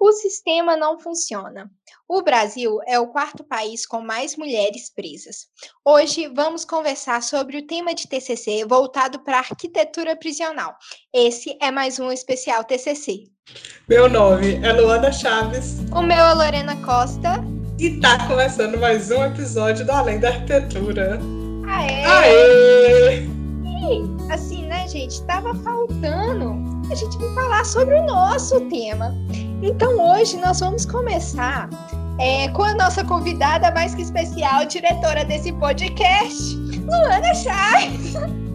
O sistema não funciona. O Brasil é o quarto país com mais mulheres presas. Hoje vamos conversar sobre o tema de TCC voltado para arquitetura prisional. Esse é mais um especial TCC. Meu nome é Luana Chaves. O meu é Lorena Costa. E tá começando mais um episódio do Além da Arquitetura. Aê! Aê! Assim, né, gente, tava faltando a gente vir falar sobre o nosso tema. Então hoje nós vamos começar é, com a nossa convidada mais que especial, diretora desse podcast, Luana Chaves.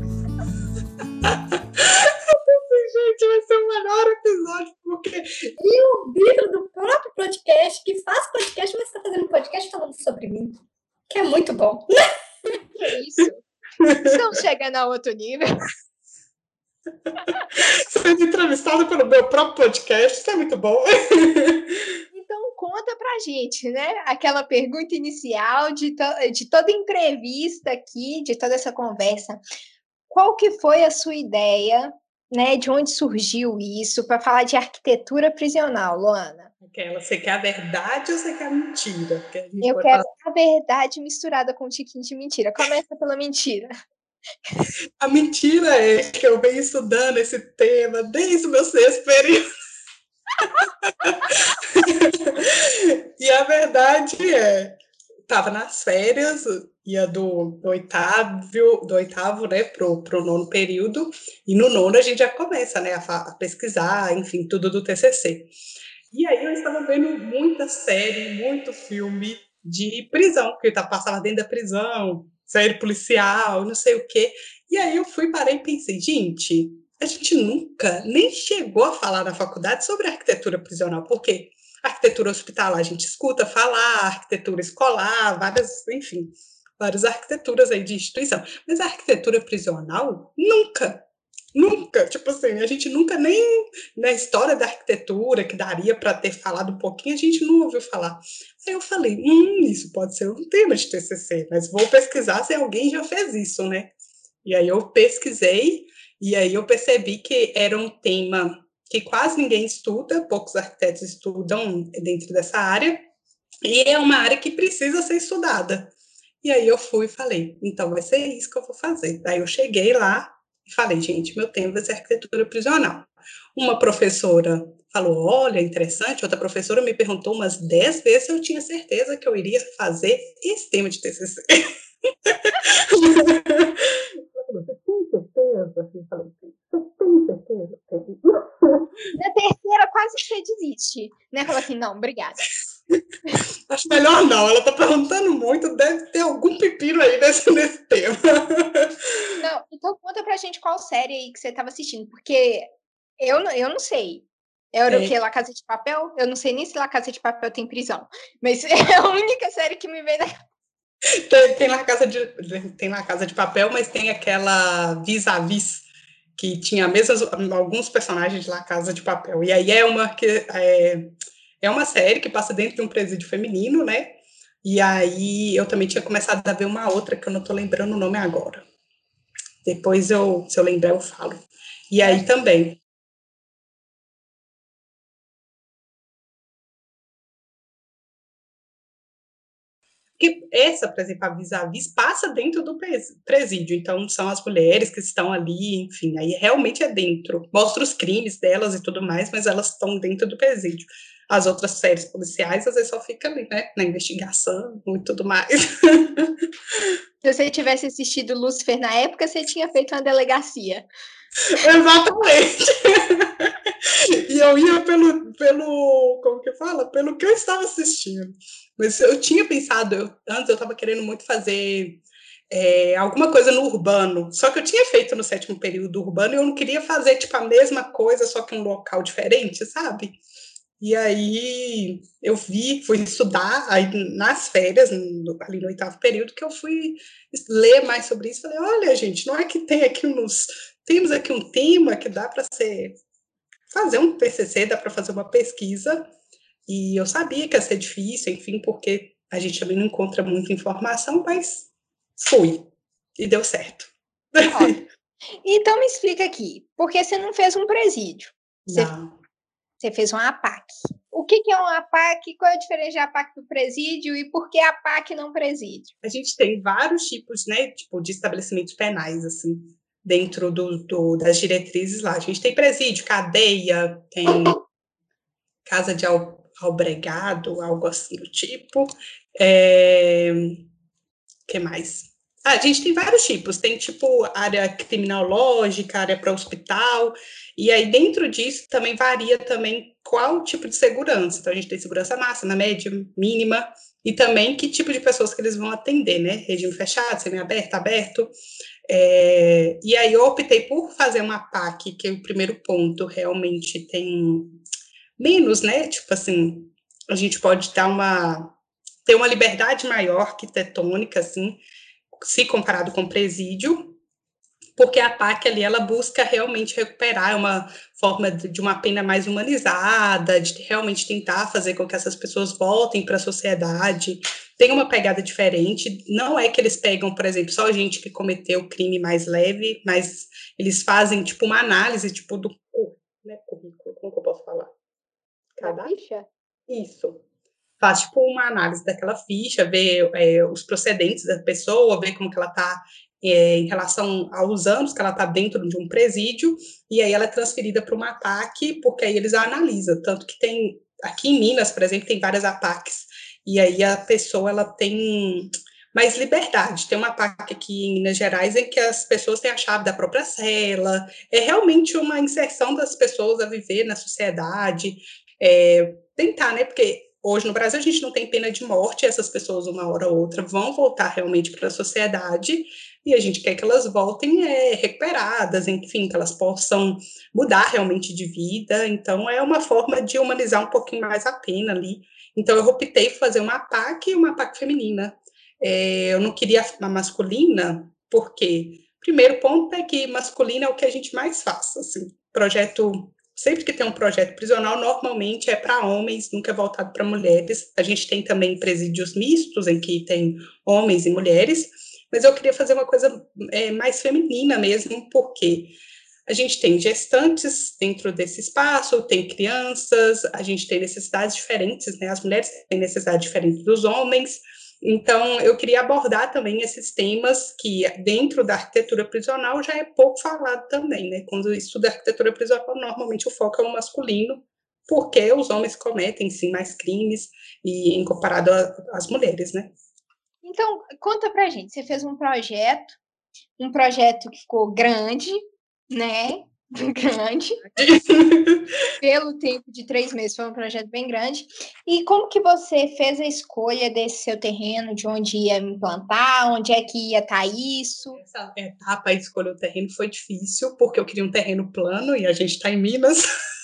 Gente, vai ser o melhor episódio, porque. E o vídeo do próprio podcast, que faz podcast, mas está fazendo podcast falando sobre mim. Que é muito bom. Que isso? Estamos chegando a outro nível. Sendo entrevistada pelo meu próprio podcast, isso é muito bom. Então conta pra gente, né? Aquela pergunta inicial de, to de toda entrevista aqui, de toda essa conversa. Qual que foi a sua ideia, né? De onde surgiu isso para falar de arquitetura prisional, Luana? Aquela, você quer a verdade ou você quer a mentira? A Eu quero falar... a verdade misturada com um tiquinho de mentira. Começa pela mentira. A mentira é que eu venho estudando esse tema desde o meu sexto período. e a verdade é, estava nas férias, ia do, do, oitavo, do oitavo né, pro, pro nono período, e no nono a gente já começa né, a, a pesquisar, enfim, tudo do TCC. E aí eu estava vendo muita série, muito filme de prisão, que eu passava dentro da prisão, série policial, não sei o quê. E aí eu fui, parei e pensei, gente, a gente nunca nem chegou a falar na faculdade sobre arquitetura prisional, porque arquitetura hospitalar a gente escuta falar, arquitetura escolar, várias, enfim, várias arquiteturas aí de instituição. Mas a arquitetura prisional, nunca. Nunca, tipo assim, a gente nunca nem na história da arquitetura, que daria para ter falado um pouquinho, a gente não ouviu falar. Aí eu falei, hum, isso pode ser um tema de TCC, mas vou pesquisar se alguém já fez isso, né? E aí eu pesquisei, e aí eu percebi que era um tema que quase ninguém estuda, poucos arquitetos estudam dentro dessa área, e é uma área que precisa ser estudada. E aí eu fui e falei, então vai ser isso que eu vou fazer. Aí eu cheguei lá, e falei, gente, meu tema vai ser arquitetura prisional. Uma professora falou, olha, interessante. Outra professora me perguntou umas dez vezes se eu tinha certeza que eu iria fazer esse tema de TCC. Você tem certeza? Eu falei, você tem certeza? Na terceira, quase que você desiste, né? Fala assim, não, obrigada. Acho melhor não, ela tá perguntando muito, deve ter algum pepino aí nesse, nesse tema. Não, então conta pra gente qual série aí que você tava assistindo, porque eu, eu não sei. Era é. o que? La Casa de Papel? Eu não sei nem se La Casa de Papel tem prisão, mas é a única série que me vem na tem, tem, La Casa de, tem La Casa de Papel, mas tem aquela Vis-a-Vis, que tinha mesmo alguns personagens de La Casa de Papel. E aí é uma que é, é uma série que passa dentro de um presídio feminino, né? E aí eu também tinha começado a ver uma outra que eu não tô lembrando o nome agora. Depois eu, se eu lembrar, eu falo. E aí também que essa, por exemplo, a vis-a-vis passa dentro do presídio, então são as mulheres que estão ali, enfim, aí realmente é dentro, mostra os crimes delas e tudo mais, mas elas estão dentro do presídio. As outras séries policiais, às vezes, só fica ali, né, na investigação e tudo mais. Se você tivesse assistido Lúcifer na época, você tinha feito uma delegacia. Exatamente. e eu ia pelo, pelo, como que fala? Pelo que eu estava assistindo. Mas eu tinha pensado, eu, antes eu estava querendo muito fazer é, alguma coisa no urbano, só que eu tinha feito no sétimo período urbano e eu não queria fazer tipo a mesma coisa, só que um local diferente, sabe? E aí eu vi, fui estudar aí nas férias, no, ali no oitavo período, que eu fui ler mais sobre isso. Falei, olha, gente, não é que tem aqui uns. Temos aqui um tema que dá para ser fazer um TCC, dá para fazer uma pesquisa e eu sabia que ia ser difícil, enfim, porque a gente também não encontra muita informação, mas fui. E deu certo. Então me explica aqui, por que você não fez um presídio? Você, não. você fez um APAC. o que, que é uma PAC, qual é a diferença da PAC do presídio e por que a PAC não presídio? A gente tem vários tipos, né, tipo, de estabelecimentos penais, assim, dentro do, do, das diretrizes lá. A gente tem presídio, cadeia, tem casa de albregado, algo assim do tipo. É... que mais? A gente tem vários tipos, tem tipo área criminológica, área para hospital, e aí dentro disso também varia também qual tipo de segurança. Então a gente tem segurança máxima, média, mínima, e também que tipo de pessoas que eles vão atender, né? Regime fechado, semi-aberto, aberto. É, e aí eu optei por fazer uma PAC, que é o primeiro ponto realmente tem menos, né? Tipo assim, a gente pode dar uma ter uma liberdade maior arquitetônica, assim, se comparado com presídio, porque a PAC ali ela busca realmente recuperar uma forma de uma pena mais humanizada, de realmente tentar fazer com que essas pessoas voltem para a sociedade. Tem uma pegada diferente. Não é que eles pegam, por exemplo, só gente que cometeu crime mais leve, mas eles fazem tipo uma análise tipo do né, currículo, como que eu posso falar? Cada ficha. Isso faz tipo uma análise daquela ficha, ver é, os procedentes da pessoa, ver como que ela está é, em relação aos anos que ela está dentro de um presídio, e aí ela é transferida para uma APAC, porque aí eles a analisam, tanto que tem, aqui em Minas, por exemplo, tem várias APACs, e aí a pessoa, ela tem mais liberdade, tem uma APAC aqui em Minas Gerais em que as pessoas têm a chave da própria cela, é realmente uma inserção das pessoas a viver na sociedade, é, tentar, né, porque Hoje no Brasil a gente não tem pena de morte, essas pessoas uma hora ou outra vão voltar realmente para a sociedade e a gente quer que elas voltem é, recuperadas, enfim, que elas possam mudar realmente de vida. Então é uma forma de humanizar um pouquinho mais a pena ali. Então eu optei fazer uma PAC e uma PAC feminina. É, eu não queria uma masculina, porque primeiro ponto é que masculina é o que a gente mais faz, assim, projeto sempre que tem um projeto prisional, normalmente é para homens, nunca é voltado para mulheres. A gente tem também presídios mistos, em que tem homens e mulheres, mas eu queria fazer uma coisa é, mais feminina mesmo, porque a gente tem gestantes dentro desse espaço, tem crianças, a gente tem necessidades diferentes, né? As mulheres têm necessidades diferentes dos homens, então, eu queria abordar também esses temas que, dentro da arquitetura prisional, já é pouco falado também, né? Quando estuda arquitetura prisional, normalmente o foco é o masculino, porque os homens cometem, sim, mais crimes, e em comparado às mulheres, né? Então, conta pra gente, você fez um projeto, um projeto que ficou grande, né? grande. Pelo tempo de três meses, foi um projeto bem grande. E como que você fez a escolha desse seu terreno, de onde ia implantar, onde é que ia estar tá isso? Essa etapa de escolher o terreno foi difícil, porque eu queria um terreno plano e a gente está em Minas.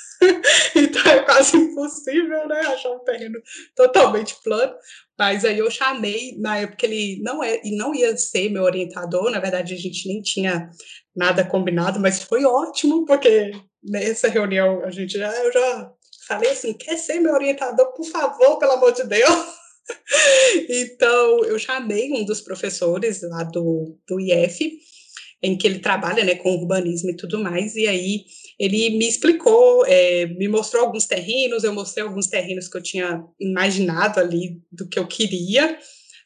então é quase impossível, né? Achar um terreno totalmente plano. Mas aí eu chamei, na época ele não é e não ia ser meu orientador, na verdade a gente nem tinha nada combinado, mas foi ótimo, porque nessa reunião a gente já, eu já falei assim, quer ser meu orientador, por favor, pelo amor de Deus. então, eu chamei um dos professores lá do, do IF, em que ele trabalha né, com urbanismo e tudo mais, e aí ele me explicou, é, me mostrou alguns terrenos, eu mostrei alguns terrenos que eu tinha imaginado ali do que eu queria,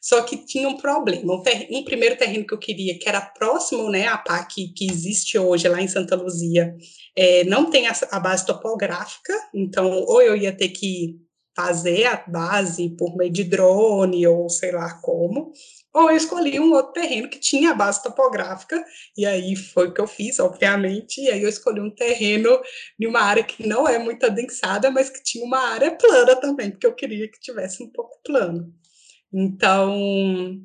só que tinha um problema. Um, ter, um primeiro terreno que eu queria, que era próximo né, à PAC que existe hoje lá em Santa Luzia, é, não tem a, a base topográfica, então ou eu ia ter que fazer a base por meio de drone ou sei lá como, ou eu escolhi um outro terreno que tinha base topográfica, e aí foi o que eu fiz, obviamente, e aí eu escolhi um terreno de uma área que não é muito adensada, mas que tinha uma área plana também, porque eu queria que tivesse um pouco plano. Então,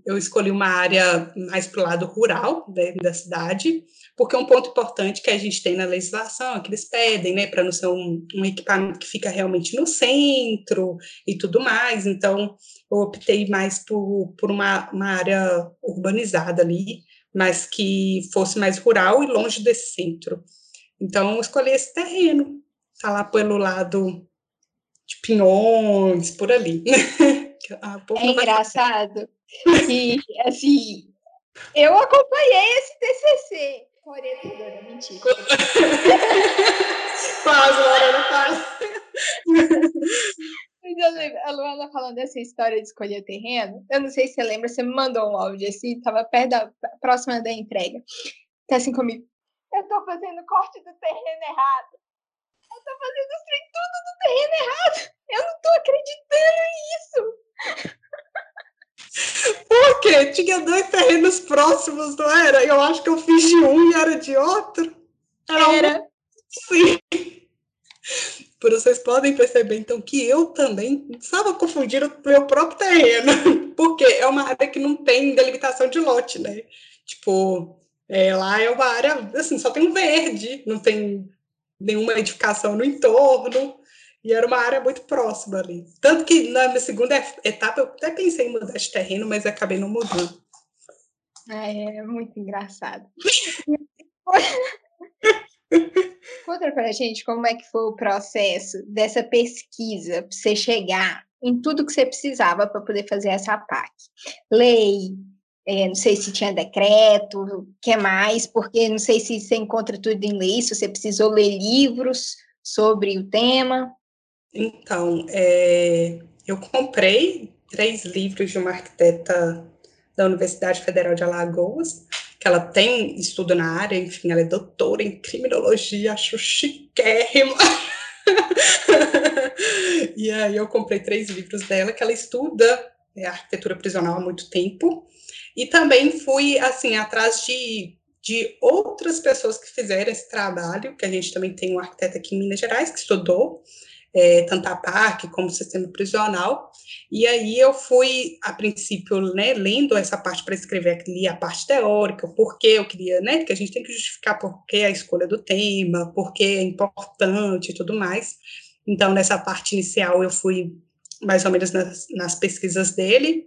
eu escolhi uma área mais para o lado rural da cidade, porque um ponto importante que a gente tem na legislação é que eles pedem, né, para não ser um, um, equipamento que fica realmente no centro e tudo mais. Então, eu optei mais por, por uma, uma área urbanizada ali, mas que fosse mais rural e longe desse centro. Então, eu escolhi esse terreno, tá lá pelo lado de Pinhões, por ali. é engraçado que, assim, eu acompanhei esse TCC. Orientadora, mentira. quase, Lorena, quase. a Luana falando dessa história de escolher terreno, eu não sei se você lembra, você me mandou um áudio assim, estava perto da próxima da entrega. Tá assim comigo. Eu tô fazendo corte do terreno errado. Tô fazendo os trem tudo do terreno errado. Eu não tô acreditando nisso. Por quê? Tinha dois terrenos próximos, não era? Eu acho que eu fiz de um e era de outro. Era. era. Sim. Por vocês podem perceber, então, que eu também estava confundindo o meu próprio terreno, porque é uma área que não tem delimitação de lote, né? Tipo, é, lá é uma área, assim, só tem um verde, não tem nenhuma edificação no entorno, e era uma área muito próxima ali. Tanto que na minha segunda etapa eu até pensei em mudar de terreno, mas acabei não mudando. É, muito engraçado. Conta pra gente como é que foi o processo dessa pesquisa para você chegar em tudo que você precisava para poder fazer essa PAC. Lei, é, não sei se tinha decreto, o que mais, porque não sei se você encontra tudo em lei, se você precisou ler livros sobre o tema. Então, é, eu comprei três livros de uma arquiteta da Universidade Federal de Alagoas, que ela tem estudo na área, enfim, ela é doutora em criminologia, acho chiquérrima. e aí eu comprei três livros dela, que ela estuda é, arquitetura prisional há muito tempo, e também fui, assim, atrás de, de outras pessoas que fizeram esse trabalho, que a gente também tem um arquiteto aqui em Minas Gerais que estudou, é, tanto a PAC como o sistema prisional. E aí eu fui, a princípio, né, lendo essa parte para escrever ali a parte teórica, porque eu queria, né, que a gente tem que justificar por que a escolha do tema, por que é importante e tudo mais. Então, nessa parte inicial, eu fui mais ou menos nas, nas pesquisas dele.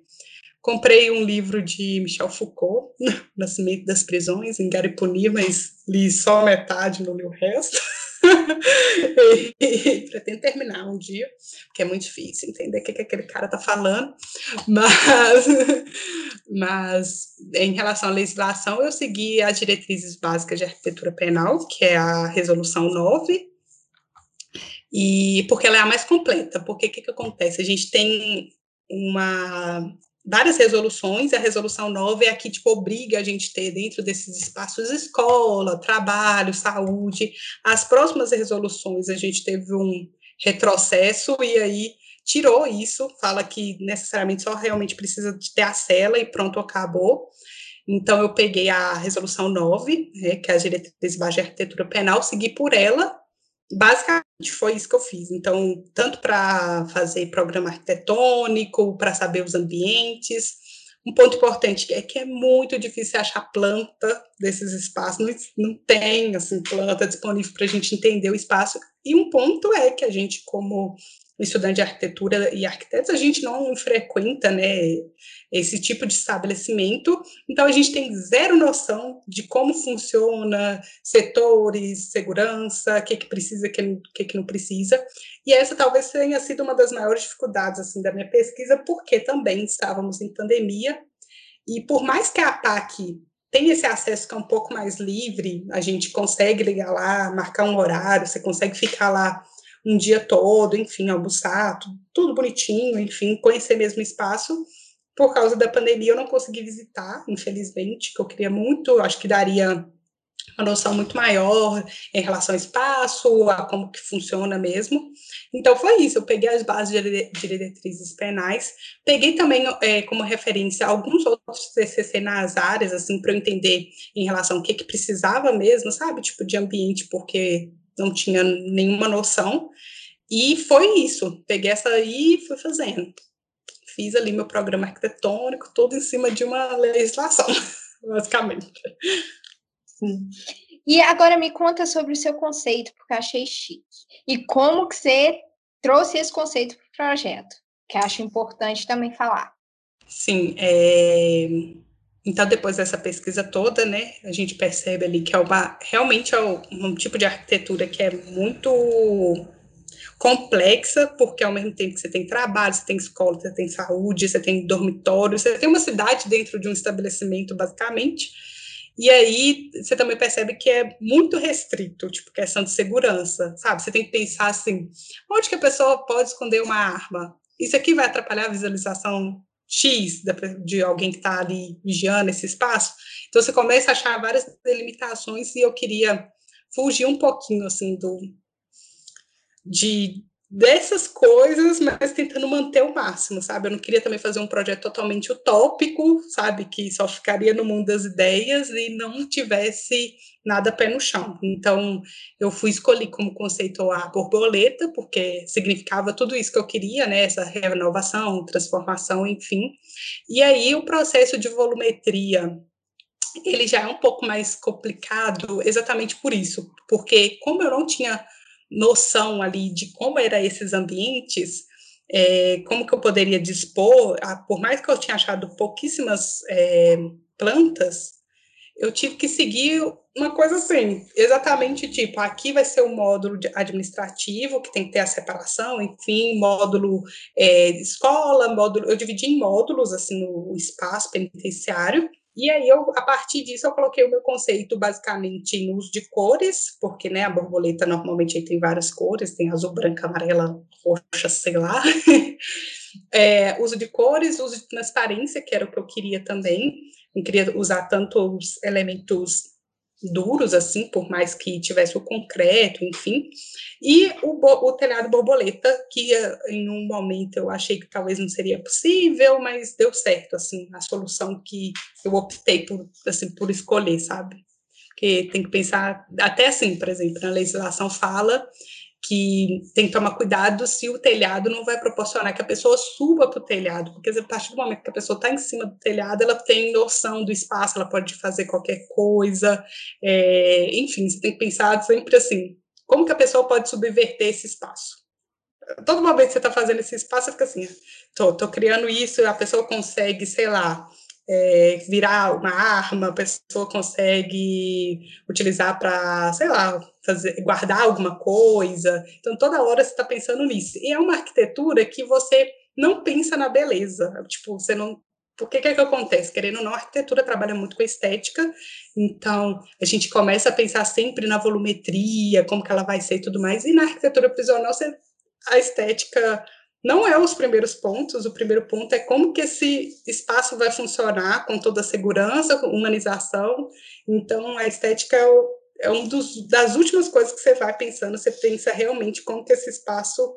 Comprei um livro de Michel Foucault, Nascimento das Prisões, em Garipuni, mas li só metade, não li o resto. e pretendo terminar um dia, porque é muito difícil entender o que, que aquele cara está falando, mas, mas em relação à legislação, eu segui as diretrizes básicas de arquitetura penal, que é a resolução 9, e porque ela é a mais completa, porque o que, que acontece? A gente tem uma várias resoluções, a resolução 9 é a que tipo, obriga a gente ter dentro desses espaços escola, trabalho, saúde. As próximas resoluções a gente teve um retrocesso e aí tirou isso, fala que necessariamente só realmente precisa de ter a cela e pronto, acabou. Então, eu peguei a resolução 9, né, que é a diretriz de arquitetura penal, segui por ela basicamente foi isso que eu fiz. Então, tanto para fazer programa arquitetônico, para saber os ambientes. Um ponto importante é que é muito difícil achar planta desses espaços, não, não tem assim, planta disponível para a gente entender o espaço. E um ponto é que a gente, como estudante de arquitetura e arquitetos, a gente não frequenta, né, esse tipo de estabelecimento, então a gente tem zero noção de como funciona setores, segurança, o que que precisa, o que, que que não precisa, e essa talvez tenha sido uma das maiores dificuldades, assim, da minha pesquisa, porque também estávamos em pandemia, e por mais que a PAC tenha esse acesso que é um pouco mais livre, a gente consegue ligar lá, marcar um horário, você consegue ficar lá um dia todo, enfim, almoçar, tudo, tudo bonitinho, enfim, conhecer mesmo o espaço. Por causa da pandemia, eu não consegui visitar, infelizmente, que eu queria muito, acho que daria uma noção muito maior em relação ao espaço, a como que funciona mesmo. Então, foi isso, eu peguei as bases de diretrizes penais, peguei também é, como referência alguns outros TCC nas áreas, assim, para eu entender em relação ao que que precisava mesmo, sabe, tipo de ambiente, porque não tinha nenhuma noção. E foi isso. Peguei essa aí e fui fazendo. Fiz ali meu programa arquitetônico, todo em cima de uma legislação, basicamente. Sim. E agora me conta sobre o seu conceito, porque achei chique. E como que você trouxe esse conceito para o projeto, que acho importante também falar. Sim, é... Então, depois dessa pesquisa toda, né, a gente percebe ali que é uma, realmente é um tipo de arquitetura que é muito complexa, porque ao mesmo tempo que você tem trabalho, você tem escola, você tem saúde, você tem dormitório, você tem uma cidade dentro de um estabelecimento, basicamente, e aí você também percebe que é muito restrito, tipo, questão de segurança, sabe? Você tem que pensar assim, onde que a pessoa pode esconder uma arma? isso aqui vai atrapalhar a visualização X de alguém que está ali vigiando esse espaço. Então você começa a achar várias delimitações e eu queria fugir um pouquinho assim do de dessas coisas, mas tentando manter o máximo, sabe? Eu não queria também fazer um projeto totalmente utópico, sabe? Que só ficaria no mundo das ideias e não tivesse nada pé no chão. Então, eu fui escolher como conceito a borboleta, porque significava tudo isso que eu queria, né? Essa renovação, transformação, enfim. E aí, o processo de volumetria ele já é um pouco mais complicado exatamente por isso, porque como eu não tinha noção ali de como eram esses ambientes, é, como que eu poderia dispor, a, por mais que eu tinha achado pouquíssimas é, plantas, eu tive que seguir uma coisa assim, exatamente tipo, aqui vai ser o módulo administrativo, que tem que ter a separação, enfim, módulo é, escola, módulo, eu dividi em módulos, assim, no espaço penitenciário, e aí, eu, a partir disso, eu coloquei o meu conceito basicamente no uso de cores, porque né, a borboleta normalmente tem várias cores, tem azul, branca, amarela, roxa, sei lá. é, uso de cores, uso de transparência, que era o que eu queria também. Eu queria usar tanto os elementos duros, assim, por mais que tivesse o concreto, enfim. E o, o, telhado borboleta, que eh, em um momento eu achei que talvez não seria possível, mas deu certo, assim, a solução que eu optei por, assim, por escolher, sabe? Porque tem que pensar, até assim, por exemplo, na legislação fala que tem que tomar cuidado se o telhado não vai proporcionar que a pessoa suba para o telhado, porque a partir do momento que a pessoa está em cima do telhado, ela tem noção do espaço, ela pode fazer qualquer coisa, é, enfim, você tem que pensar sempre assim, como que a pessoa pode subverter esse espaço? Todo momento que você está fazendo esse espaço, você fica assim, tô, tô criando isso, a pessoa consegue, sei lá, é, virar uma arma, a pessoa consegue utilizar para, sei lá, fazer, guardar alguma coisa. Então, toda hora você está pensando nisso. E é uma arquitetura que você não pensa na beleza. Tipo, você não. Por que, que é que acontece? Querendo ou não, a arquitetura trabalha muito com estética, então a gente começa a pensar sempre na volumetria, como que ela vai ser e tudo mais, e na arquitetura prisional você, a estética não é os primeiros pontos, o primeiro ponto é como que esse espaço vai funcionar com toda a segurança, humanização, então a estética é, o, é um dos, das últimas coisas que você vai pensando, você pensa realmente como que esse espaço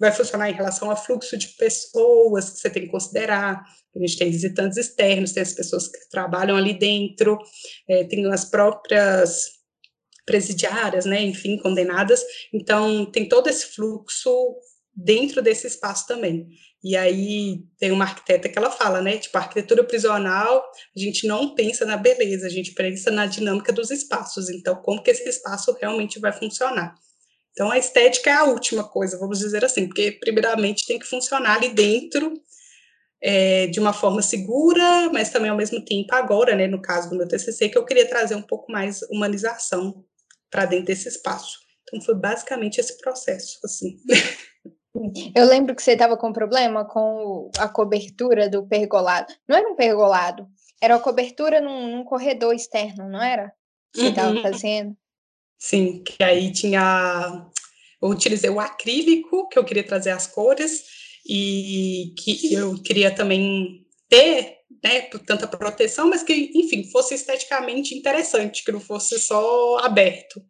vai funcionar em relação ao fluxo de pessoas que você tem que considerar, a gente tem visitantes externos, tem as pessoas que trabalham ali dentro, é, tem as próprias presidiárias, né, enfim, condenadas, então tem todo esse fluxo dentro desse espaço também. E aí tem uma arquiteta que ela fala, né? Tipo, a arquitetura prisional, a gente não pensa na beleza, a gente pensa na dinâmica dos espaços. Então, como que esse espaço realmente vai funcionar? Então, a estética é a última coisa, vamos dizer assim, porque primeiramente tem que funcionar ali dentro é, de uma forma segura, mas também ao mesmo tempo agora, né? No caso do meu TCC, que eu queria trazer um pouco mais humanização para dentro desse espaço. Então, foi basicamente esse processo, assim. Eu lembro que você estava com problema com a cobertura do pergolado. Não era um pergolado, era a cobertura num, num corredor externo, não era? Que você estava uhum. fazendo. Sim, que aí tinha. Eu utilizei o acrílico, que eu queria trazer as cores, e que eu queria também ter né, tanta proteção, mas que, enfim, fosse esteticamente interessante, que não fosse só aberto.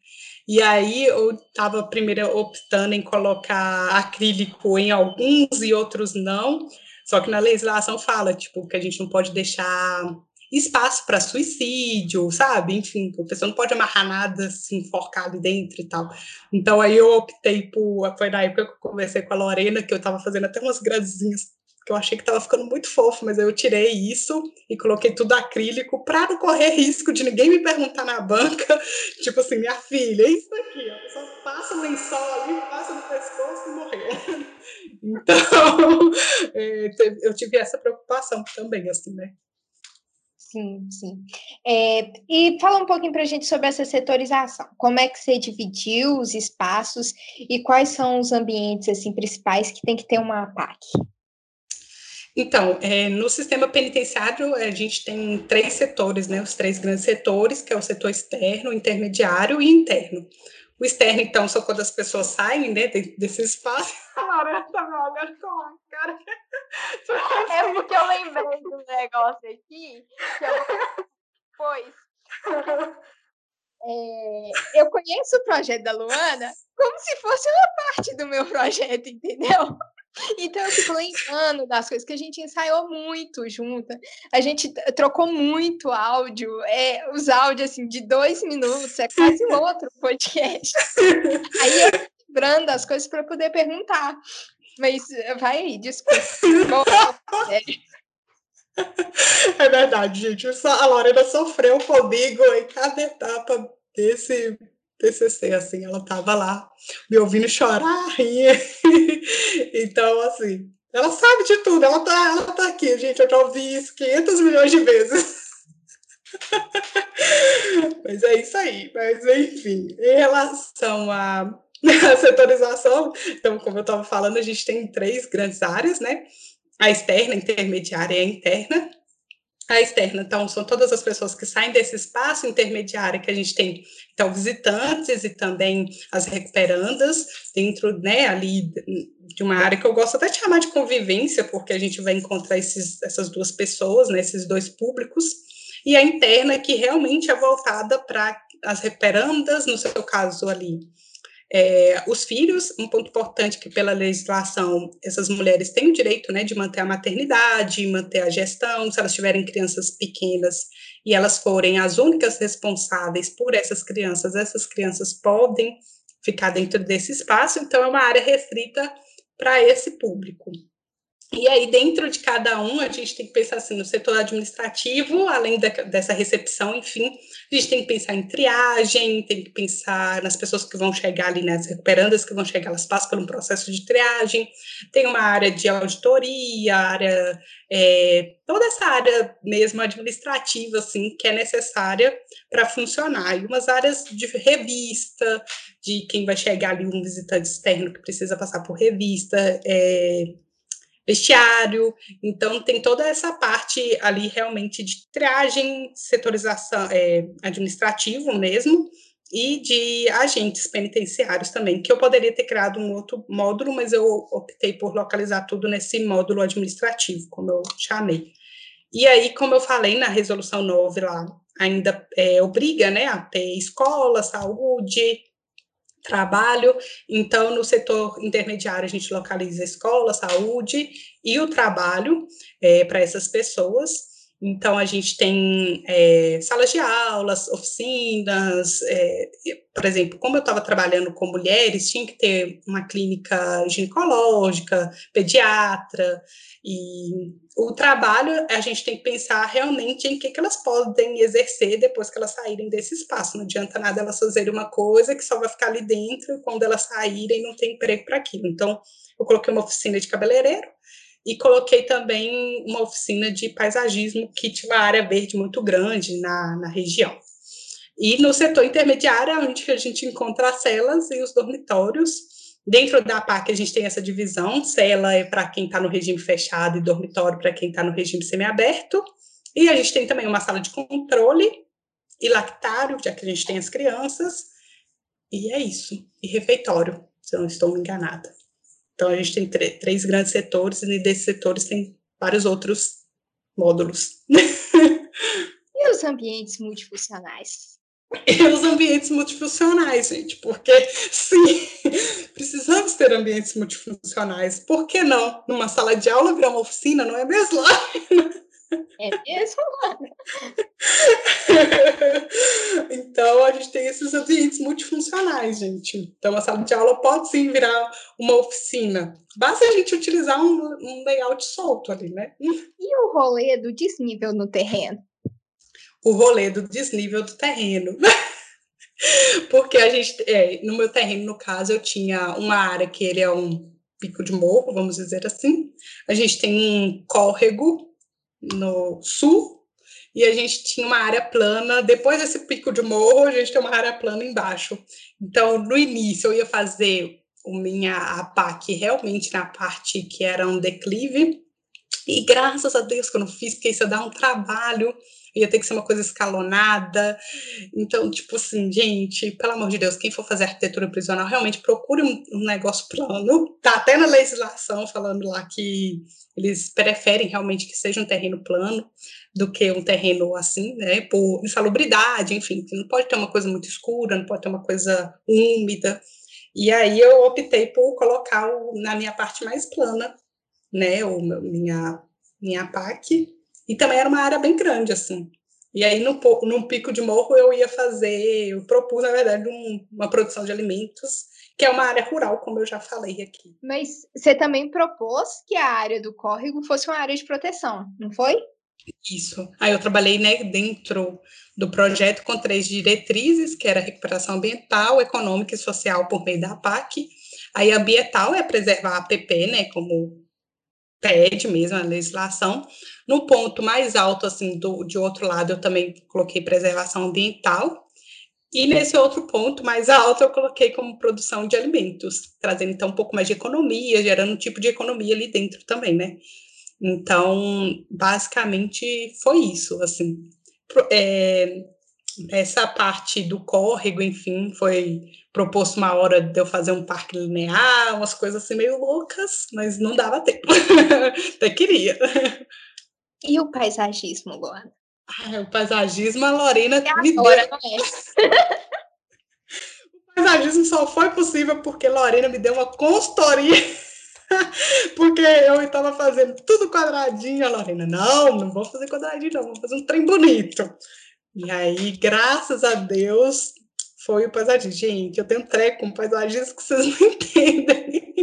E aí eu estava primeiro optando em colocar acrílico em alguns e outros não. Só que na legislação fala, tipo, que a gente não pode deixar espaço para suicídio, sabe? Enfim, a pessoa não pode amarrar nada, se enforcar ali dentro e tal. Então aí eu optei por. Foi na época que eu conversei com a Lorena, que eu estava fazendo até umas gradezinhas que eu achei que estava ficando muito fofo, mas eu tirei isso e coloquei tudo acrílico para não correr risco de ninguém me perguntar na banca, tipo assim, minha filha, é isso aqui, a passa o lençol ali, passa no pescoço e morreu. Então, é, eu tive essa preocupação também, assim, né? Sim, sim. É, e fala um pouquinho para a gente sobre essa setorização. Como é que você dividiu os espaços e quais são os ambientes assim principais que tem que ter uma PAC? Então, é, no sistema penitenciário, a gente tem três setores, né? Os três grandes setores, que é o setor externo, intermediário e interno. O externo, então, são quando as pessoas saem né, desse espaço. A Lorena tá olhando com a cara. É porque eu lembrei do negócio aqui, que eu... pois é, eu conheço o projeto da Luana como se fosse uma parte do meu projeto, entendeu? Então eu fico lembrando das coisas que a gente ensaiou muito junto. A gente trocou muito áudio, é, os áudios assim de dois minutos, é quase outro podcast. Aí eu lembrando as coisas para poder perguntar. Mas vai aí, desculpa. É verdade, gente. A Lorena sofreu comigo em cada etapa desse TCC, assim, ela tava lá me ouvindo chorar, rir. então, assim, ela sabe de tudo, ela tá, ela tá aqui, gente, eu já ouvi isso 500 milhões de vezes. Mas é isso aí. Mas, enfim, em relação à setorização, então, como eu estava falando, a gente tem três grandes áreas, né? A externa, a intermediária e a interna. A externa, então, são todas as pessoas que saem desse espaço intermediário que a gente tem, então, visitantes e também as recuperandas, dentro, né, ali de uma área que eu gosto até de chamar de convivência, porque a gente vai encontrar esses, essas duas pessoas, né, esses dois públicos, e a interna, que realmente é voltada para as recuperandas, no seu caso ali, é, os filhos, um ponto importante que pela legislação essas mulheres têm o direito né, de manter a maternidade, manter a gestão, se elas tiverem crianças pequenas e elas forem as únicas responsáveis por essas crianças, essas crianças podem ficar dentro desse espaço, então é uma área restrita para esse público. E aí, dentro de cada um, a gente tem que pensar assim, no setor administrativo, além da, dessa recepção, enfim, a gente tem que pensar em triagem, tem que pensar nas pessoas que vão chegar ali, nas recuperandas que vão chegar, elas passam por um processo de triagem, tem uma área de auditoria, área, é, toda essa área mesmo administrativa, assim, que é necessária para funcionar, e umas áreas de revista, de quem vai chegar ali, um visitante externo que precisa passar por revista, é, vestiário, então tem toda essa parte ali realmente de triagem, setorização é, administrativo mesmo, e de agentes penitenciários também, que eu poderia ter criado um outro módulo, mas eu optei por localizar tudo nesse módulo administrativo, como eu chamei. E aí, como eu falei na resolução 9 lá, ainda é, obriga né, a ter escola, saúde, trabalho. Então, no setor intermediário, a gente localiza escola, saúde e o trabalho é, para essas pessoas. Então, a gente tem é, salas de aulas, oficinas, é, por exemplo, como eu estava trabalhando com mulheres, tinha que ter uma clínica ginecológica, pediatra, e o trabalho, a gente tem que pensar realmente em que, que elas podem exercer depois que elas saírem desse espaço. Não adianta nada elas fazerem uma coisa que só vai ficar ali dentro, quando elas saírem não tem emprego para aquilo. Então, eu coloquei uma oficina de cabeleireiro, e coloquei também uma oficina de paisagismo que tinha uma área verde muito grande na, na região. E no setor intermediário, é onde a gente encontra as celas e os dormitórios. Dentro da PAC, a gente tem essa divisão: cela é para quem está no regime fechado e dormitório para quem está no regime semiaberto. E a gente tem também uma sala de controle e lactário, já que a gente tem as crianças. E é isso. E refeitório, se eu não estou enganada. Então, a gente tem três grandes setores, e desses setores tem vários outros módulos. E os ambientes multifuncionais? E os ambientes multifuncionais, gente, porque sim, precisamos ter ambientes multifuncionais. Por que não? Numa sala de aula virar uma oficina, não é mesmo? É mesmo? então, a gente tem esses ambientes multifuncionais, gente. Então, a sala de aula pode sim virar uma oficina. Basta a gente utilizar um, um layout solto ali, né? E o rolê do desnível no terreno? O rolê do desnível do terreno. Porque a gente, é, no meu terreno, no caso, eu tinha uma área que ele é um pico de morro, vamos dizer assim. A gente tem um córrego no sul, e a gente tinha uma área plana. Depois desse pico de morro, a gente tem uma área plana embaixo. Então, no início, eu ia fazer o minha APAC realmente na parte que era um declive. E graças a Deus que eu não fiz, porque isso dá um trabalho. Ia ter que ser uma coisa escalonada. Então, tipo assim, gente, pelo amor de Deus, quem for fazer arquitetura prisional, realmente procure um, um negócio plano. Tá até na legislação falando lá que eles preferem realmente que seja um terreno plano do que um terreno assim, né, por insalubridade, enfim, não pode ter uma coisa muito escura, não pode ter uma coisa úmida. E aí eu optei por colocar o, na minha parte mais plana, né, o minha minha PAC, e também era uma área bem grande assim. E aí no num pico de morro eu ia fazer, eu propus na verdade um, uma produção de alimentos que é uma área rural, como eu já falei aqui. Mas você também propôs que a área do córrego fosse uma área de proteção, não foi? Isso. Aí eu trabalhei né, dentro do projeto com três diretrizes, que era recuperação ambiental, econômica e social por meio da PAC. Aí ambiental é preservar a APP, né, como pede mesmo a legislação. No ponto mais alto, assim, do, de outro lado, eu também coloquei preservação ambiental. E nesse outro ponto mais alto, eu coloquei como produção de alimentos, trazendo então um pouco mais de economia, gerando um tipo de economia ali dentro também, né? Então, basicamente foi isso, assim. É, essa parte do córrego, enfim, foi proposto uma hora de eu fazer um parque linear, umas coisas assim meio loucas, mas não dava tempo. Até queria. E o paisagismo, Luana? Ah, o paisagismo, a Lorena é me agora, deu. É? o paisagismo só foi possível porque Lorena me deu uma consultoria Porque eu estava fazendo tudo quadradinho, a Lorena, não, não vou fazer quadradinho, não, vou fazer um trem bonito. E aí, graças a Deus, foi o paisagismo. Gente, eu tenho treco com paisagismo que vocês não entendem.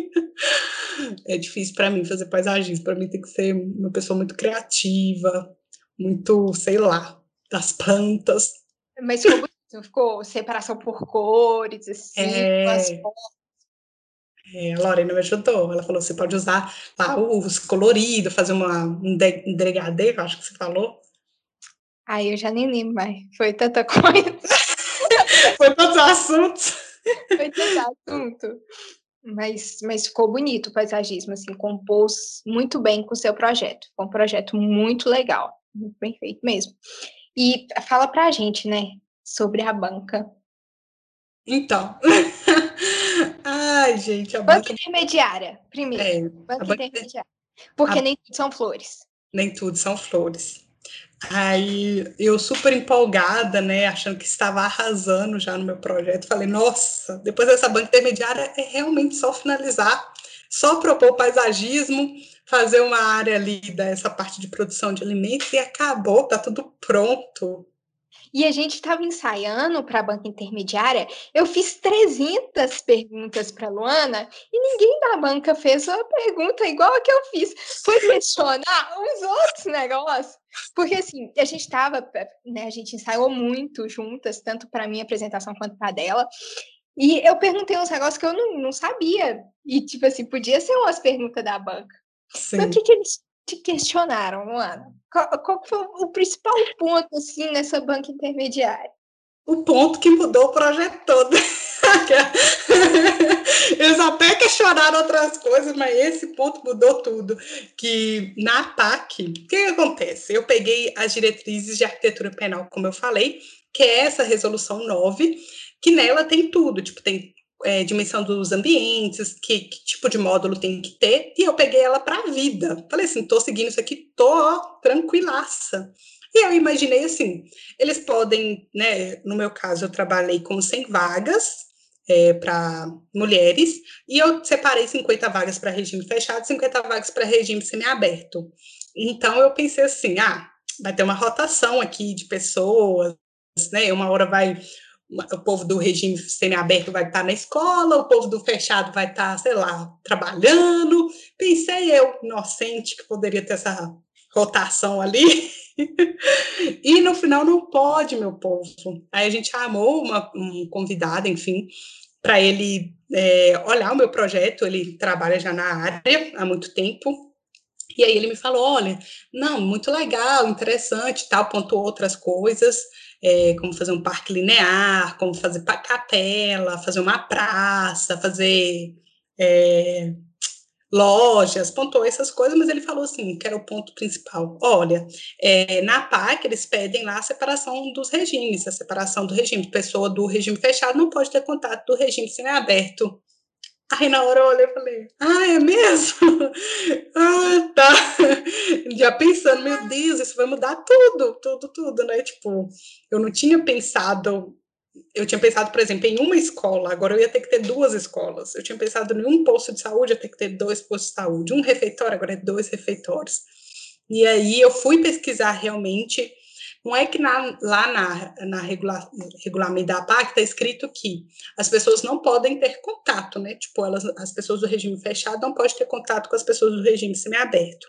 É difícil para mim fazer paisagismo. Para mim tem que ser uma pessoa muito criativa, muito, sei lá, das plantas. Mas ficou, ficou separação por cores, assim, é... as fotos é, a Lorena me ajudou. Ela falou: você pode usar lá os coloridos, fazer uma, um, de, um acho que você falou. Aí eu já nem lembro mais. Foi tanta coisa. Foi tantos assuntos. Foi tanto assunto. Mas, mas ficou bonito o paisagismo, assim, compôs muito bem com o seu projeto. Foi um projeto muito legal, muito bem feito mesmo. E fala pra gente, né, sobre a banca. Então, Ai, gente, a banca... banca intermediária, primeiro. É, banca, banca intermediária. Porque a... nem tudo são flores. Nem tudo são flores. Aí eu super empolgada, né, achando que estava arrasando já no meu projeto, falei, nossa, depois dessa banca intermediária é realmente só finalizar, só propor paisagismo, fazer uma área ali dessa parte de produção de alimentos e acabou, tá tudo pronto. E a gente estava ensaiando para a banca intermediária. Eu fiz 300 perguntas para Luana e ninguém da banca fez uma pergunta igual a que eu fiz. Foi questionar os outros negócios. Porque assim, a gente estava, né, a gente ensaiou muito juntas, tanto para minha apresentação quanto para dela. E eu perguntei uns negócios que eu não, não sabia. E, tipo assim, podia ser umas perguntas da banca. Sim. Então, o que, que eles te questionaram, Luana? Qual, qual foi o principal ponto, assim, nessa banca intermediária? O ponto que mudou o projeto todo. Eles até questionaram outras coisas, mas esse ponto mudou tudo. Que na PAC, o que, que acontece? Eu peguei as diretrizes de arquitetura penal, como eu falei, que é essa resolução 9, que nela tem tudo, tipo, tem é, dimensão dos ambientes, que, que, tipo de módulo tem que ter, e eu peguei ela para a vida. Falei assim, tô seguindo isso aqui, tô ó, tranquilaça. E eu imaginei assim, eles podem, né, no meu caso, eu trabalhei com 100 vagas é, para mulheres, e eu separei 50 vagas para regime fechado, 50 vagas para regime semiaberto. Então, eu pensei assim, ah, vai ter uma rotação aqui de pessoas, né, uma hora vai o povo do regime semiaberto vai estar na escola, o povo do fechado vai estar, sei lá, trabalhando. Pensei eu, inocente, que poderia ter essa rotação ali. e no final não pode, meu povo. Aí a gente chamou uma, um convidado, enfim, para ele é, olhar o meu projeto. Ele trabalha já na área há muito tempo. E aí ele me falou, olha, não, muito legal, interessante, tal, pontuou outras coisas é, como fazer um parque linear, como fazer capela, fazer uma praça, fazer é, lojas, pontuou essas coisas, mas ele falou assim, que era o ponto principal. Olha, é, na PAC eles pedem lá a separação dos regimes, a separação do regime. Pessoa do regime fechado não pode ter contato do regime semiaberto. Aí na hora eu olhei e falei, ah, é mesmo? ah, tá. Já pensando, meu Deus, isso vai mudar tudo, tudo, tudo, né? Tipo, eu não tinha pensado eu tinha pensado, por exemplo, em uma escola, agora eu ia ter que ter duas escolas. Eu tinha pensado em um posto de saúde, eu ia ter que ter dois postos de saúde. Um refeitório, agora é dois refeitórios. E aí eu fui pesquisar realmente. Não é que na, lá na, na regula, regulamento da PAC está escrito que as pessoas não podem ter contato, né? Tipo, elas, as pessoas do regime fechado não podem ter contato com as pessoas do regime semiaberto.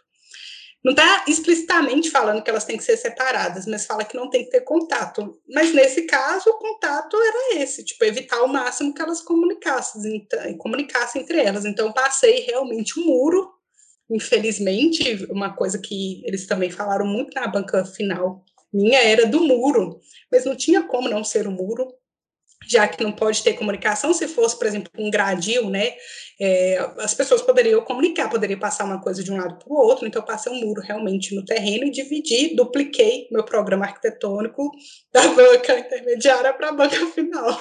Não está explicitamente falando que elas têm que ser separadas, mas fala que não tem que ter contato. Mas nesse caso, o contato era esse, tipo, evitar ao máximo que elas comunicassem, comunicassem entre elas. Então, passei realmente um muro, infelizmente, uma coisa que eles também falaram muito na banca final minha era do muro, mas não tinha como não ser o muro, já que não pode ter comunicação, se fosse, por exemplo, um gradil, né, é, as pessoas poderiam comunicar, poderia passar uma coisa de um lado para o outro, então eu passei um muro realmente no terreno e dividi, dupliquei meu programa arquitetônico da banca intermediária para a banca final.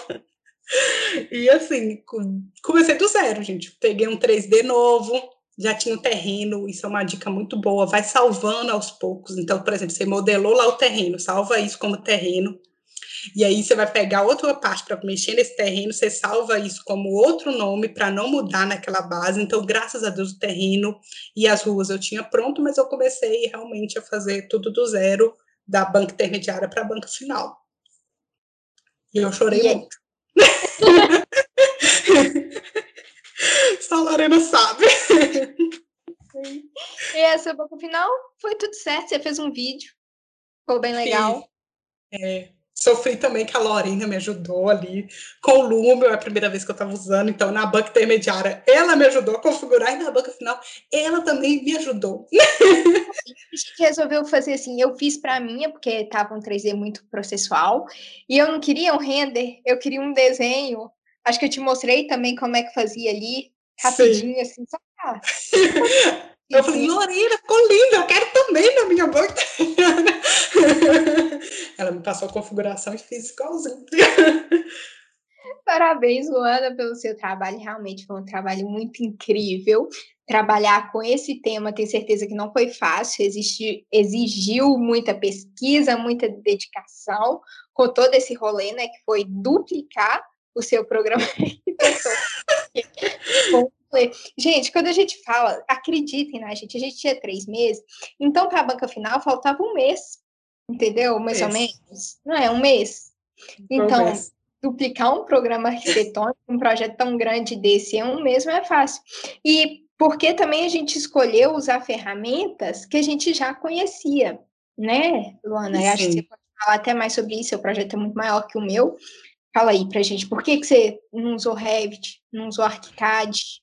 E assim, comecei do zero, gente. Peguei um 3D novo, já tinha o terreno, isso é uma dica muito boa, vai salvando aos poucos. Então, por exemplo, você modelou lá o terreno, salva isso como terreno, e aí você vai pegar outra parte para mexer nesse terreno, você salva isso como outro nome para não mudar naquela base. Então, graças a Deus, o terreno e as ruas eu tinha pronto, mas eu comecei realmente a fazer tudo do zero, da banca intermediária para a banca final. E eu chorei e muito. Só a Lorena sabe. E essa banca final foi tudo certo, você fez um vídeo, ficou bem legal. É, Sofri também que a Lorena me ajudou ali com o Lume, é a primeira vez que eu estava usando, então na banca intermediária ela me ajudou a configurar e na banca final ela também me ajudou. A gente resolveu fazer assim, eu fiz para minha, porque estava um 3D muito processual, e eu não queria um render, eu queria um desenho. Acho que eu te mostrei também como é que fazia ali, rapidinho, Sim. assim, só pra... Eu falei, Lorena, ficou linda, eu quero também na minha banca. Ela me passou a configuração e fiz igualzinho. Parabéns, Luana, pelo seu trabalho. Realmente foi um trabalho muito incrível. Trabalhar com esse tema, tenho certeza que não foi fácil, existe, exigiu muita pesquisa, muita dedicação, com todo esse rolê, né, que foi duplicar o seu programa. Gente, quando a gente fala, acreditem na gente, a gente tinha três meses, então para a banca final faltava um mês, entendeu? Mais ou menos. Não é? Um mês. Então, um mês. duplicar um programa arquitetônico, um projeto tão grande desse em um mês não é fácil. E porque também a gente escolheu usar ferramentas que a gente já conhecia, né, Luana? Eu acho que você pode falar até mais sobre isso, o projeto é muito maior que o meu. Fala aí pra gente, por que, que você não usou Revit, não usou ArchiCAD?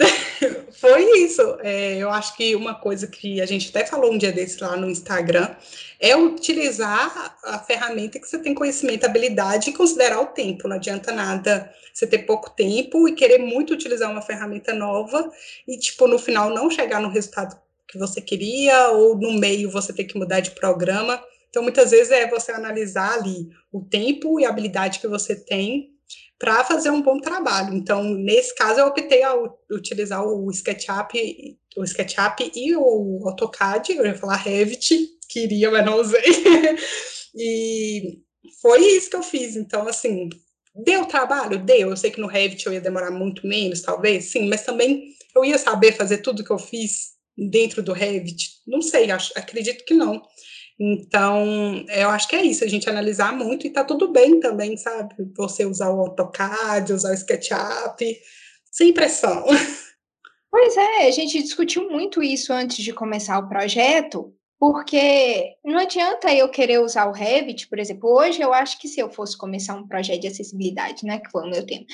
Foi isso. É, eu acho que uma coisa que a gente até falou um dia desse lá no Instagram é utilizar a ferramenta que você tem conhecimento, habilidade e considerar o tempo. Não adianta nada você ter pouco tempo e querer muito utilizar uma ferramenta nova e, tipo, no final não chegar no resultado que você queria ou no meio você ter que mudar de programa. Então, muitas vezes é você analisar ali o tempo e a habilidade que você tem para fazer um bom trabalho. Então, nesse caso, eu optei a utilizar o SketchUp, o SketchUp e o AutoCAD, eu ia falar Revit, queria, mas não usei. e foi isso que eu fiz. Então, assim, deu trabalho? Deu. Eu sei que no Revit eu ia demorar muito menos, talvez, sim, mas também eu ia saber fazer tudo que eu fiz dentro do Revit? Não sei, acho, acredito que não. Então, eu acho que é isso, a gente analisar muito e tá tudo bem também, sabe? Você usar o AutoCAD, usar o SketchUp, sem pressão. Pois é, a gente discutiu muito isso antes de começar o projeto, porque não adianta eu querer usar o Revit, por exemplo, hoje eu acho que se eu fosse começar um projeto de acessibilidade, né, que foi o meu tema,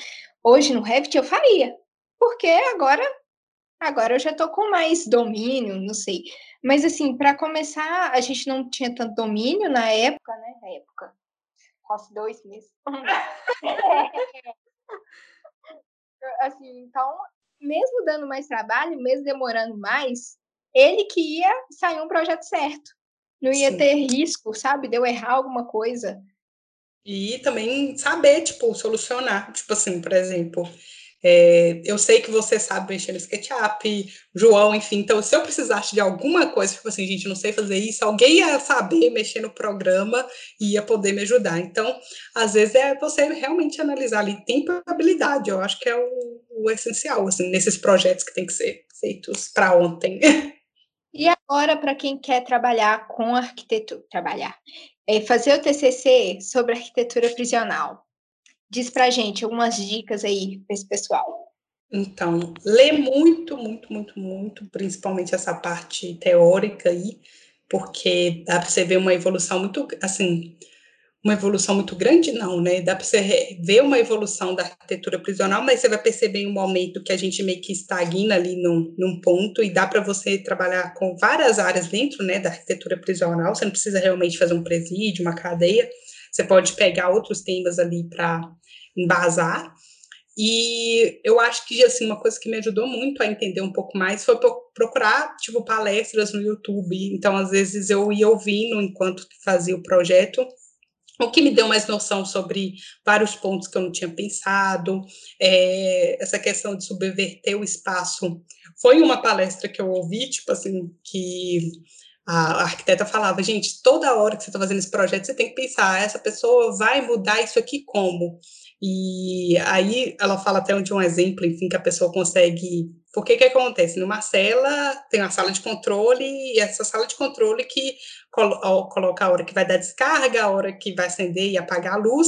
hoje no Revit eu faria, porque agora agora eu já estou com mais domínio, não sei. Mas, assim, para começar, a gente não tinha tanto domínio na época, né? Na época. Quase dois meses. assim, então, mesmo dando mais trabalho, mesmo demorando mais, ele que ia sair um projeto certo. Não ia Sim. ter risco, sabe? Deu errar alguma coisa. E também saber, tipo, solucionar. Tipo assim, por exemplo, é, eu sei que você sabe mexer no SketchUp, João, enfim. Então, se eu precisasse de alguma coisa, tipo assim, gente, não sei fazer isso, alguém ia saber mexer no programa e ia poder me ajudar. Então, às vezes é você realmente analisar ali tempo e habilidade. Eu acho que é o, o essencial, assim, nesses projetos que tem que ser feitos para ontem. E agora, para quem quer trabalhar com arquitetura, trabalhar, é fazer o TCC sobre arquitetura prisional. Diz para gente algumas dicas aí para esse pessoal. Então, lê muito, muito, muito, muito, principalmente essa parte teórica aí, porque dá para você ver uma evolução muito, assim, uma evolução muito grande, não, né? Dá para você ver uma evolução da arquitetura prisional, mas você vai perceber um momento que a gente meio que estagna ali num, num ponto e dá para você trabalhar com várias áreas dentro, né, da arquitetura prisional. Você não precisa realmente fazer um presídio, uma cadeia. Você pode pegar outros temas ali para embasar. E eu acho que assim uma coisa que me ajudou muito a entender um pouco mais foi procurar tipo palestras no YouTube. Então às vezes eu ia ouvindo enquanto fazia o projeto o que me deu mais noção sobre vários pontos que eu não tinha pensado, é, essa questão de subverter o espaço. Foi uma palestra que eu ouvi, tipo assim, que a arquiteta falava, gente, toda hora que você está fazendo esse projeto, você tem que pensar, essa pessoa vai mudar isso aqui como? E aí ela fala até de um exemplo, enfim, que a pessoa consegue. Porque que acontece? Numa cela tem uma sala de controle, e essa sala de controle que coloca a hora que vai dar descarga, a hora que vai acender e apagar a luz,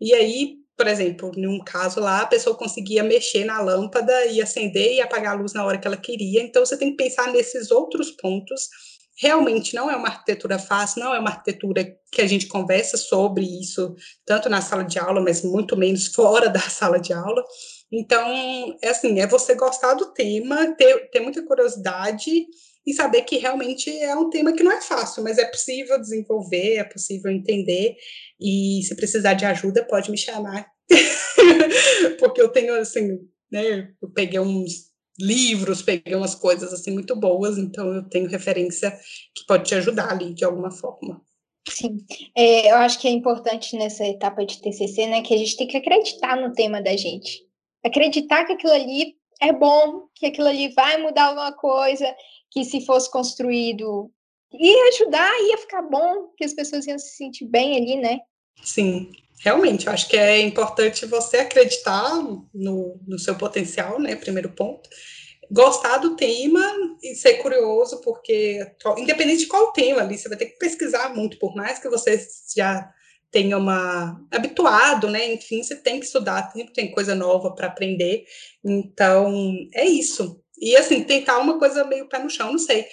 e aí, por exemplo, num caso lá, a pessoa conseguia mexer na lâmpada e acender e apagar a luz na hora que ela queria. Então você tem que pensar nesses outros pontos realmente não é uma arquitetura fácil, não é uma arquitetura que a gente conversa sobre isso, tanto na sala de aula, mas muito menos fora da sala de aula. Então, é assim, é você gostar do tema, ter, ter muita curiosidade e saber que realmente é um tema que não é fácil, mas é possível desenvolver, é possível entender, e se precisar de ajuda, pode me chamar. Porque eu tenho, assim, né, eu peguei uns livros, peguei umas coisas assim muito boas, então eu tenho referência que pode te ajudar ali de alguma forma. Sim, é, eu acho que é importante nessa etapa de TCC, né, que a gente tem que acreditar no tema da gente, acreditar que aquilo ali é bom, que aquilo ali vai mudar alguma coisa, que se fosse construído ia ajudar, ia ficar bom, que as pessoas iam se sentir bem ali, né? Sim, realmente, eu acho que é importante você acreditar no, no seu potencial, né? Primeiro ponto. Gostar do tema e ser curioso, porque, independente de qual tema ali, você vai ter que pesquisar muito, por mais que você já tenha uma habituado, né? Enfim, você tem que estudar, sempre tem coisa nova para aprender. Então, é isso. E assim, tentar uma coisa meio pé no chão, não sei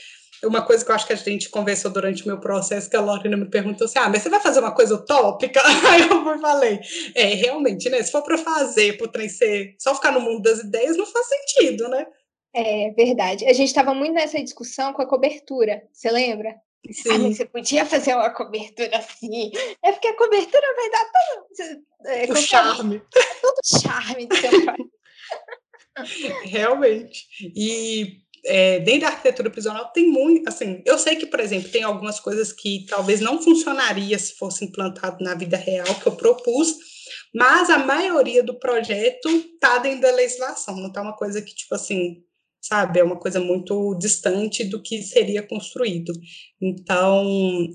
uma coisa que eu acho que a gente conversou durante o meu processo, que a Lorena me perguntou assim: ah, mas você vai fazer uma coisa utópica? Aí eu falei: é, realmente, né? Se for para fazer, para o trem ser só ficar no mundo das ideias, não faz sentido, né? É verdade. A gente estava muito nessa discussão com a cobertura, você lembra? Sim. Ah, mas você podia fazer uma cobertura assim. É porque a cobertura vai dar todo. É, o charme. Todo charme do seu Realmente. E é, dentro da arquitetura prisional tem muito, assim, eu sei que, por exemplo, tem algumas coisas que talvez não funcionaria se fosse implantado na vida real, que eu propus, mas a maioria do projeto está dentro da legislação, não está uma coisa que, tipo assim, sabe, é uma coisa muito distante do que seria construído. Então,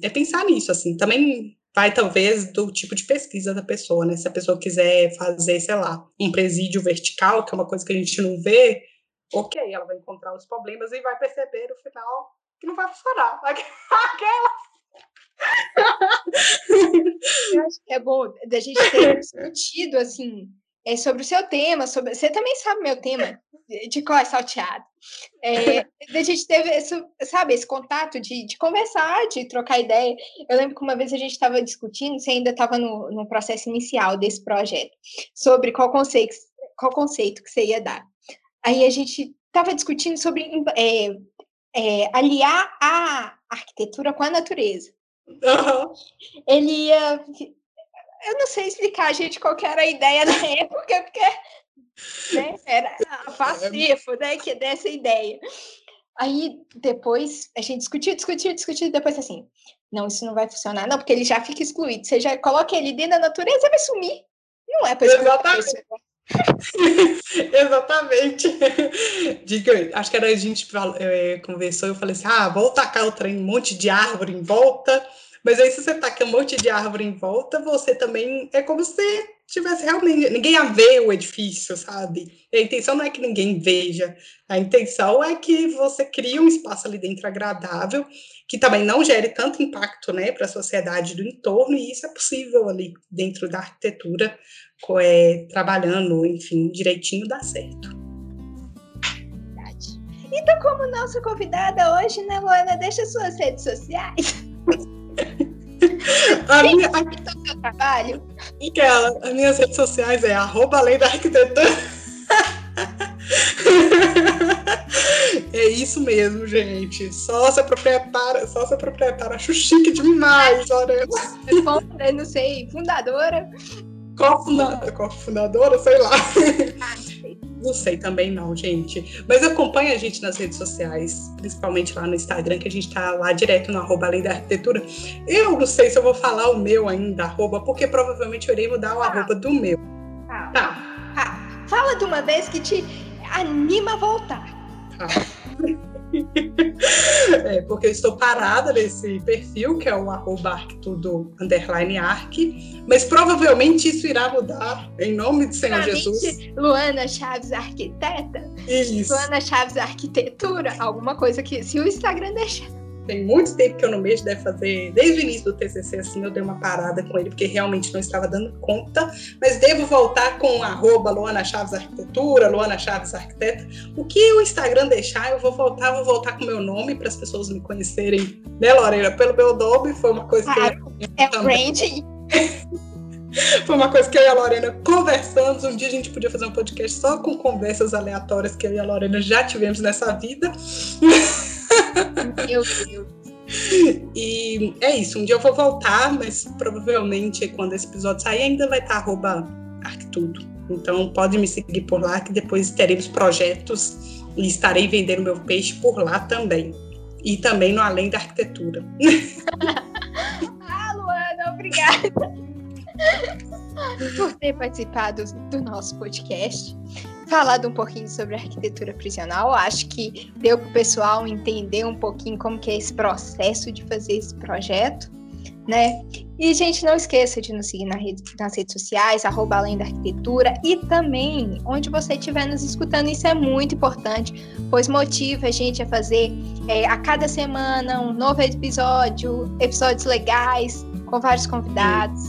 é pensar nisso, assim, também vai talvez do tipo de pesquisa da pessoa, né? Se a pessoa quiser fazer, sei lá, um presídio vertical, que é uma coisa que a gente não vê, ok, ela vai encontrar os problemas e vai perceber no final que não vai funcionar. Aquela. É bom da gente ter discutido assim é, sobre o seu tema, sobre você também sabe meu tema de qual é salteado. É, a gente teve esse, sabe, esse contato de, de conversar, de trocar ideia. Eu lembro que uma vez a gente estava discutindo, você ainda estava no, no processo inicial desse projeto, sobre qual conceito, qual conceito que você ia dar. Aí a gente estava discutindo sobre é, é, aliar a arquitetura com a natureza. Uhum. Ele ia. Eu não sei explicar, gente, qual era a ideia na época, porque Né? Era a Pacifo, né? Que dessa ideia. Aí depois a gente discutiu, discutiu, discutiu, e depois assim, não, isso não vai funcionar, não, porque ele já fica excluído. Você já coloca ele dentro da natureza, vai sumir. Não é para Exatamente. Exatamente. Acho que era a gente é, conversou, eu falei assim: ah, vou tacar o trem, um monte de árvore em volta. Mas aí, se você taca um monte de árvore em volta, você também é como se tivesse realmente. Ninguém a ver o edifício, sabe? a intenção não é que ninguém veja, a intenção é que você crie um espaço ali dentro agradável, que também não gere tanto impacto né, para a sociedade do entorno, e isso é possível ali dentro da arquitetura, é, trabalhando, enfim, direitinho dá certo. Então, como nossa convidada hoje, né, Luana, deixa suas redes sociais. A minha, a, tá trabalho? Aquela, as minhas redes sociais é arroba além da arquitetura. É isso mesmo, gente. Sócia proprietária, sócia proprietária, acho chique demais, Lorena. É não sei, fundadora. Cofundadora, cofundadora, sei lá. Ah, não sei também não, gente. Mas acompanha a gente nas redes sociais, principalmente lá no Instagram, que a gente tá lá direto no arroba Além da Arquitetura. Eu não sei se eu vou falar o meu ainda, arroba, porque provavelmente eu irei mudar o ah. arroba do meu. Ah. Tá. Ah. Fala de uma vez que te anima a voltar. Tá. é, porque eu estou parada nesse perfil, que é o arroba arquitudo underline arc, mas provavelmente isso irá mudar, em nome de Senhor Jesus. Luana Chaves Arquiteta? Isso. Luana Chaves Arquitetura? Alguma coisa que, se o Instagram deixar. Tem muito tempo que eu não mexo, deve fazer desde o início do TCC, assim, eu dei uma parada com ele, porque realmente não estava dando conta, mas devo voltar com arroba Luana Chaves Arquitetura, Luana Chaves Arquiteta. O que o Instagram deixar, eu vou voltar, vou voltar com meu nome para as pessoas me conhecerem, né, Lorena? Pelo meu nome, foi uma coisa que. Ah, é branding. Foi uma coisa que eu e a Lorena conversamos. Um dia a gente podia fazer um podcast só com conversas aleatórias que eu e a Lorena já tivemos nessa vida. Meu Deus. E é isso, um dia eu vou voltar, mas provavelmente quando esse episódio sair ainda vai estar arroba arquitudo. Então pode me seguir por lá que depois teremos projetos e estarei vendendo meu peixe por lá também. E também no Além da Arquitetura. ah, Luana, obrigada por ter participado do nosso podcast falado um pouquinho sobre arquitetura prisional. Acho que deu para o pessoal entender um pouquinho como que é esse processo de fazer esse projeto, né? E, gente, não esqueça de nos seguir na rede, nas redes sociais, arroba Além da Arquitetura, e também onde você estiver nos escutando, isso é muito importante, pois motiva a gente a fazer é, a cada semana um novo episódio, episódios legais, com vários convidados,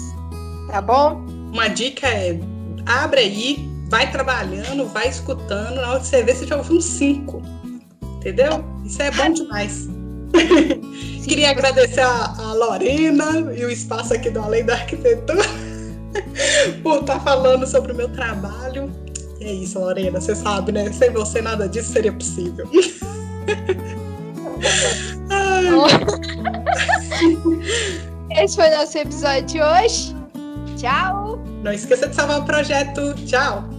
tá bom? Uma dica é, abre aí vai trabalhando, vai escutando, na hora que você vê, você já ouviu uns cinco. Entendeu? Isso é bom demais. Queria agradecer a, a, Lorena e o espaço aqui do Além da Arquitetura por estar falando sobre o meu trabalho. É isso, Lorena, você sabe, né? Sem você nada disso seria possível. Esse foi nosso episódio de hoje. Tchau! Não esqueça de salvar o projeto. Tchau!